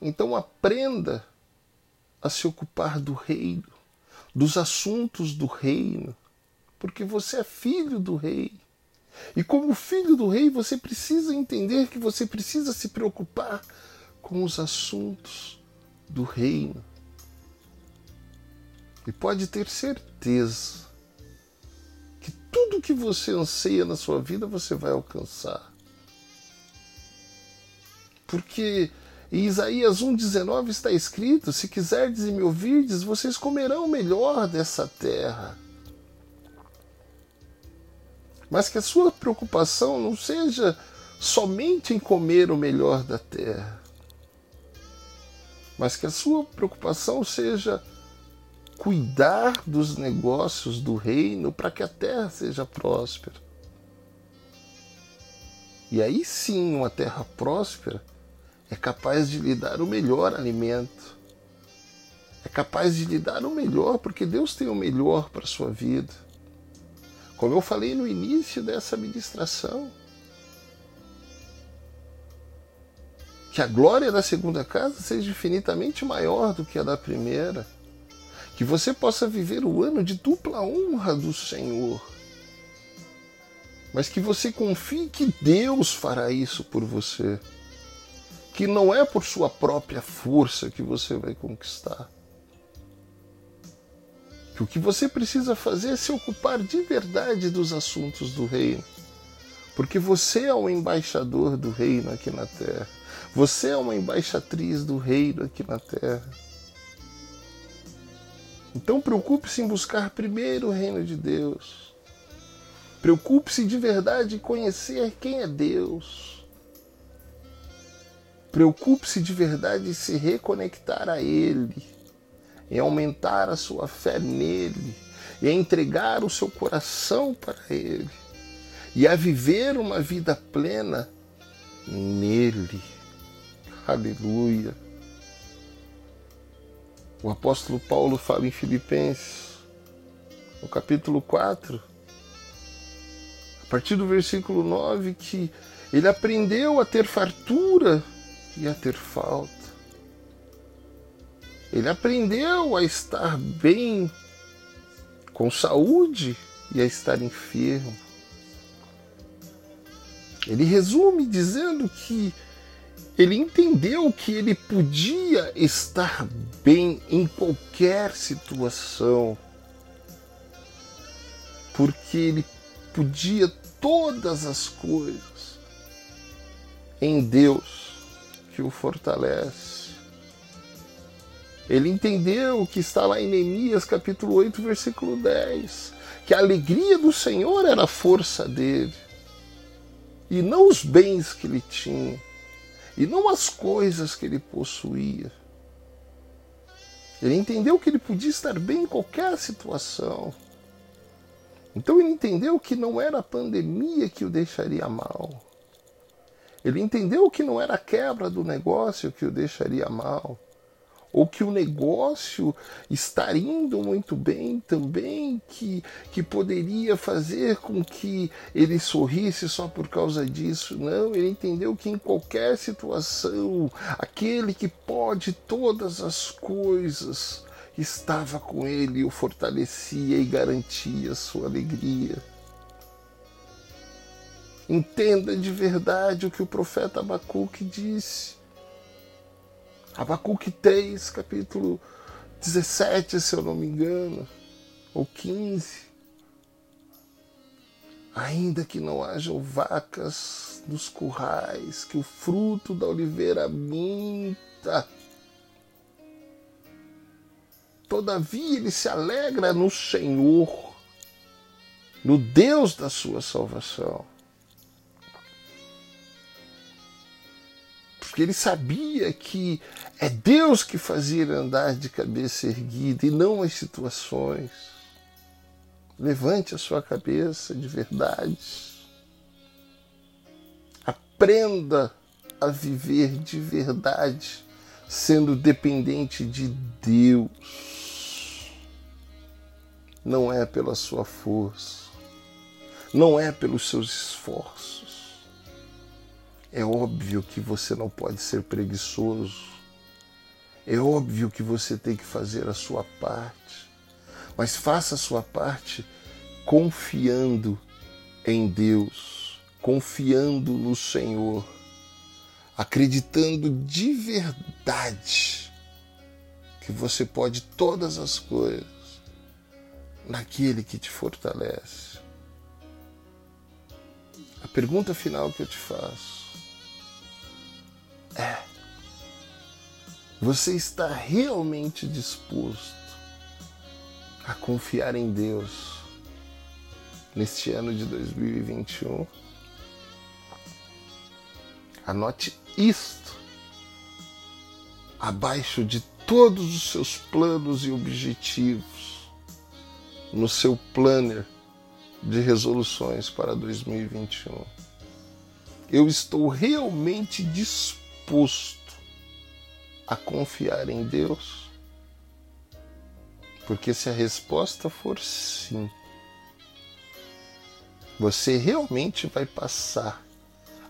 Então aprenda a se ocupar do reino, dos assuntos do reino, porque você é filho do rei. E como filho do rei, você precisa entender que você precisa se preocupar com os assuntos do reino. E pode ter certeza tudo que você anseia na sua vida você vai alcançar. Porque em Isaías 1,19 está escrito: Se quiserdes e me ouvirdes, vocês comerão melhor dessa terra mas que a sua preocupação não seja somente em comer o melhor da terra, mas que a sua preocupação seja cuidar dos negócios do reino para que a terra seja próspera. E aí sim, uma terra próspera é capaz de lhe dar o melhor alimento. É capaz de lhe dar o melhor, porque Deus tem o melhor para a sua vida. Como eu falei no início dessa ministração, que a glória da segunda casa seja infinitamente maior do que a da primeira, que você possa viver o ano de dupla honra do Senhor, mas que você confie que Deus fará isso por você, que não é por sua própria força que você vai conquistar que o que você precisa fazer é se ocupar de verdade dos assuntos do reino. Porque você é o embaixador do reino aqui na terra. Você é uma embaixatriz do reino aqui na terra. Então preocupe-se em buscar primeiro o reino de Deus. Preocupe-se de verdade em conhecer quem é Deus. Preocupe-se de verdade em se reconectar a Ele em aumentar a sua fé nele, e a entregar o seu coração para ele, e a viver uma vida plena nele. Aleluia. O apóstolo Paulo fala em Filipenses, no capítulo 4, a partir do versículo 9, que ele aprendeu a ter fartura e a ter falta. Ele aprendeu a estar bem, com saúde e a estar enfermo. Ele resume dizendo que ele entendeu que ele podia estar bem em qualquer situação, porque ele podia todas as coisas em Deus que o fortalece. Ele entendeu o que está lá em Neemias capítulo 8, versículo 10, que a alegria do Senhor era a força dele, e não os bens que ele tinha, e não as coisas que ele possuía. Ele entendeu que ele podia estar bem em qualquer situação. Então ele entendeu que não era a pandemia que o deixaria mal. Ele entendeu que não era a quebra do negócio que o deixaria mal ou que o negócio está indo muito bem também, que, que poderia fazer com que ele sorrisse só por causa disso. Não, ele entendeu que em qualquer situação, aquele que pode todas as coisas estava com ele, o fortalecia e garantia sua alegria. Entenda de verdade o que o profeta Abacuque disse Abacuque 3, capítulo 17, se eu não me engano, ou 15. ainda que não hajam vacas nos currais, que o fruto da oliveira minta. Todavia ele se alegra no Senhor, no Deus da sua salvação. Porque ele sabia que é Deus que fazia ele andar de cabeça erguida e não as situações. Levante a sua cabeça de verdade. Aprenda a viver de verdade, sendo dependente de Deus. Não é pela sua força, não é pelos seus esforços. É óbvio que você não pode ser preguiçoso. É óbvio que você tem que fazer a sua parte mas faça a sua parte confiando em Deus, confiando no Senhor, acreditando de verdade que você pode todas as coisas naquele que te fortalece. A pergunta final que eu te faço é: você está realmente disposto a confiar em Deus neste ano de 2021. Anote isto abaixo de todos os seus planos e objetivos no seu planner de resoluções para 2021. Eu estou realmente disposto a confiar em Deus? Porque se a resposta for sim, você realmente vai passar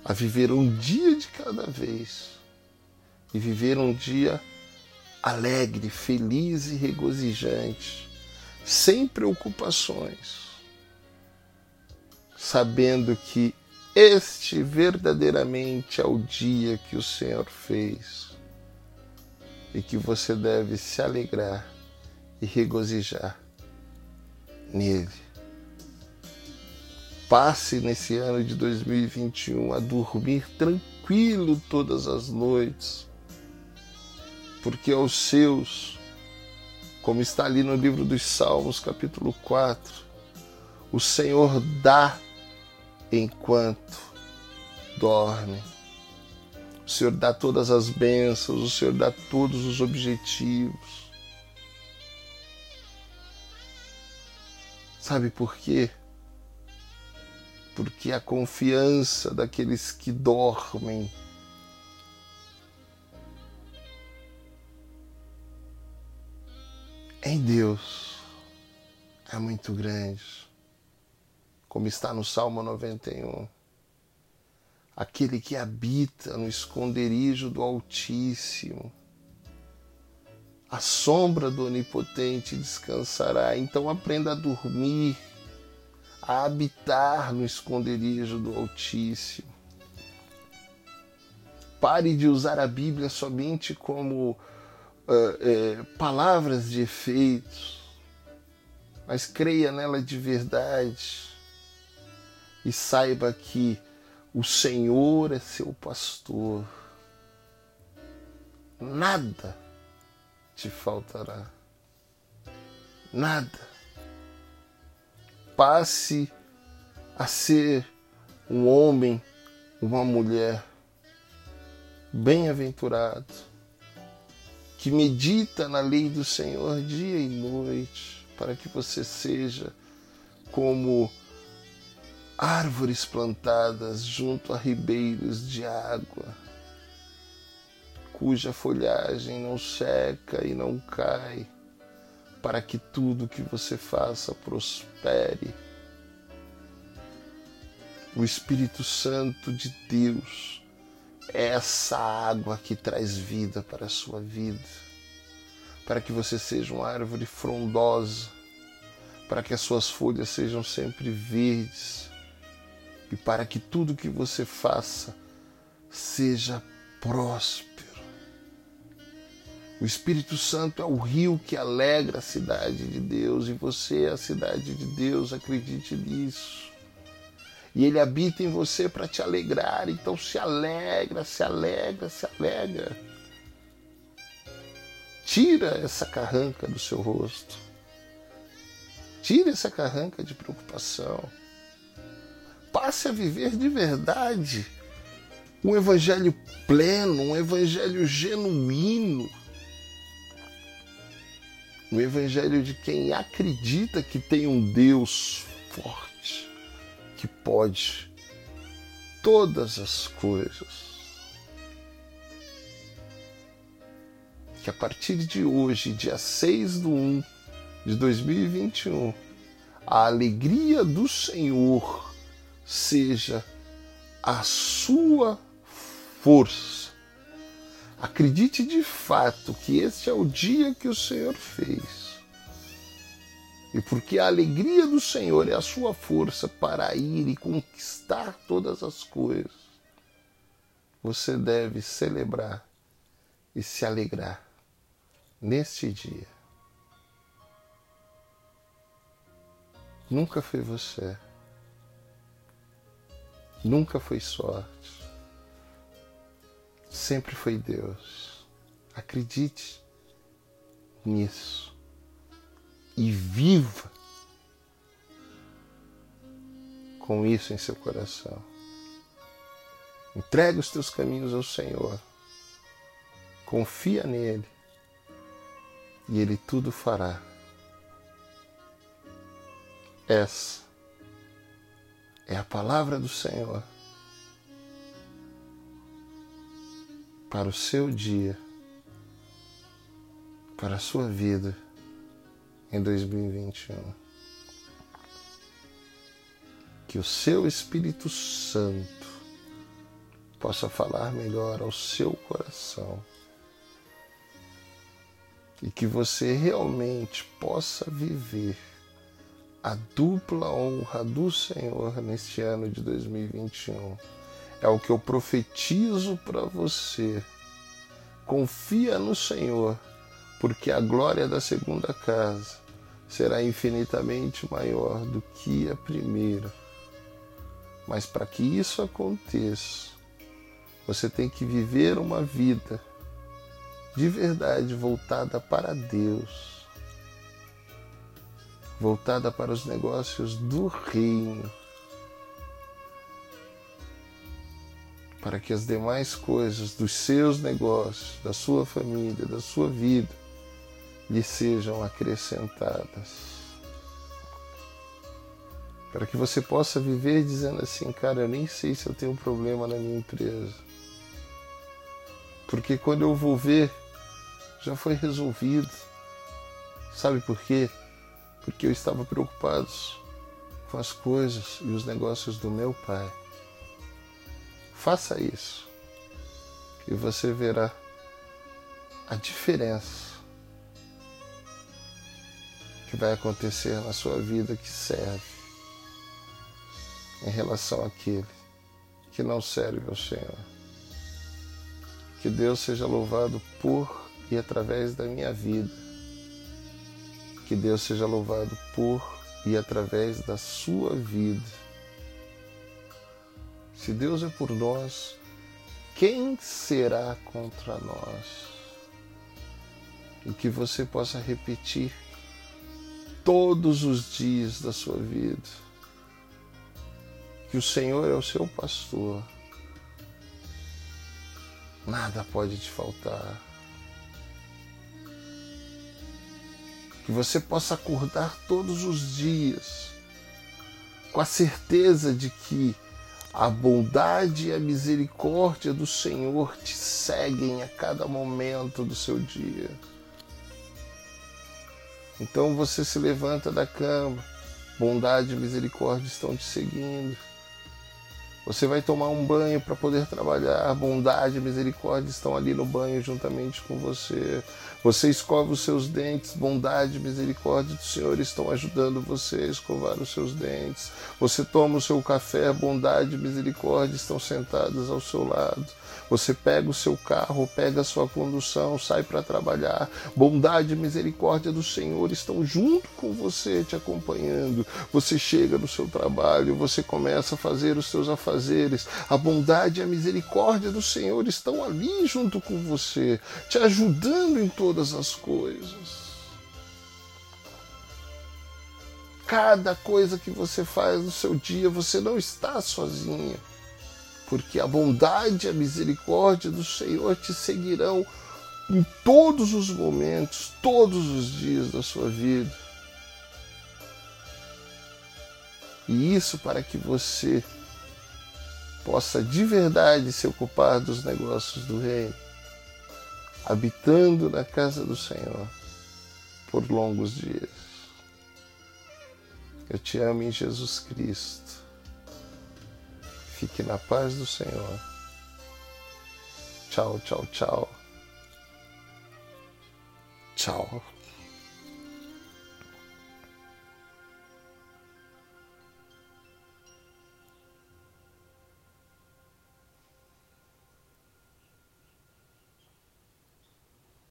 a viver um dia de cada vez e viver um dia alegre, feliz e regozijante, sem preocupações, sabendo que este verdadeiramente é o dia que o Senhor fez e que você deve se alegrar e regozijar nele. Passe nesse ano de 2021 a dormir tranquilo todas as noites, porque aos seus, como está ali no livro dos Salmos, capítulo 4, o Senhor dá enquanto dorme. O Senhor dá todas as bênçãos, o Senhor dá todos os objetivos. Sabe por quê? Porque a confiança daqueles que dormem em Deus é muito grande, como está no Salmo 91. Aquele que habita no esconderijo do Altíssimo a sombra do Onipotente descansará. Então aprenda a dormir, a habitar no esconderijo do Altíssimo. Pare de usar a Bíblia somente como uh, uh, palavras de efeitos, mas creia nela de verdade e saiba que o Senhor é seu pastor. Nada te faltará. Nada. Passe a ser um homem, uma mulher bem-aventurado, que medita na lei do Senhor dia e noite, para que você seja como árvores plantadas junto a ribeiros de água cuja folhagem não seca e não cai, para que tudo que você faça prospere. O Espírito Santo de Deus é essa água que traz vida para a sua vida, para que você seja uma árvore frondosa, para que as suas folhas sejam sempre verdes e para que tudo que você faça seja próspero o Espírito Santo é o rio que alegra a cidade de Deus e você é a cidade de Deus, acredite nisso. E ele habita em você para te alegrar. Então se alegra, se alegra, se alegra. Tira essa carranca do seu rosto. Tira essa carranca de preocupação. Passe a viver de verdade um evangelho pleno, um evangelho genuíno. Um evangelho de quem acredita que tem um Deus forte, que pode todas as coisas. Que a partir de hoje, dia 6 de 1 de 2021, a alegria do Senhor seja a sua força. Acredite de fato que este é o dia que o Senhor fez. E porque a alegria do Senhor é a sua força para ir e conquistar todas as coisas, você deve celebrar e se alegrar neste dia. Nunca foi você. Nunca foi sorte sempre foi Deus. Acredite nisso e viva com isso em seu coração. Entrega os teus caminhos ao Senhor. Confia nele e ele tudo fará. Essa é a palavra do Senhor para o seu dia, para a sua vida em 2021. Que o seu Espírito Santo possa falar melhor ao seu coração e que você realmente possa viver a dupla honra do Senhor neste ano de 2021 é o que eu profetizo para você. Confia no Senhor, porque a glória da segunda casa será infinitamente maior do que a primeira. Mas para que isso aconteça, você tem que viver uma vida de verdade voltada para Deus, voltada para os negócios do reino para que as demais coisas dos seus negócios, da sua família, da sua vida, lhe sejam acrescentadas. Para que você possa viver dizendo assim, cara, eu nem sei se eu tenho um problema na minha empresa. Porque quando eu vou ver, já foi resolvido. Sabe por quê? Porque eu estava preocupado com as coisas e os negócios do meu pai. Faça isso e você verá a diferença que vai acontecer na sua vida que serve em relação àquele que não serve ao Senhor. Que Deus seja louvado por e através da minha vida. Que Deus seja louvado por e através da sua vida se Deus é por nós, quem será contra nós? E que você possa repetir todos os dias da sua vida que o Senhor é o seu pastor. Nada pode te faltar. Que você possa acordar todos os dias com a certeza de que a bondade e a misericórdia do Senhor te seguem a cada momento do seu dia. Então você se levanta da cama, bondade e misericórdia estão te seguindo. Você vai tomar um banho para poder trabalhar. Bondade misericórdia estão ali no banho juntamente com você. Você escova os seus dentes. Bondade misericórdia do Senhor estão ajudando você a escovar os seus dentes. Você toma o seu café. Bondade misericórdia estão sentadas ao seu lado. Você pega o seu carro, pega a sua condução, sai para trabalhar. Bondade e misericórdia do Senhor estão junto com você, te acompanhando. Você chega no seu trabalho, você começa a fazer os seus afazeres. A bondade e a misericórdia do Senhor estão ali junto com você, te ajudando em todas as coisas. Cada coisa que você faz no seu dia, você não está sozinha porque a bondade e a misericórdia do Senhor te seguirão em todos os momentos, todos os dias da sua vida. E isso para que você possa de verdade se ocupar dos negócios do reino, habitando na casa do Senhor por longos dias. Eu te amo em Jesus Cristo. Fique na paz do Senhor. Tchau, tchau, tchau. Tchau.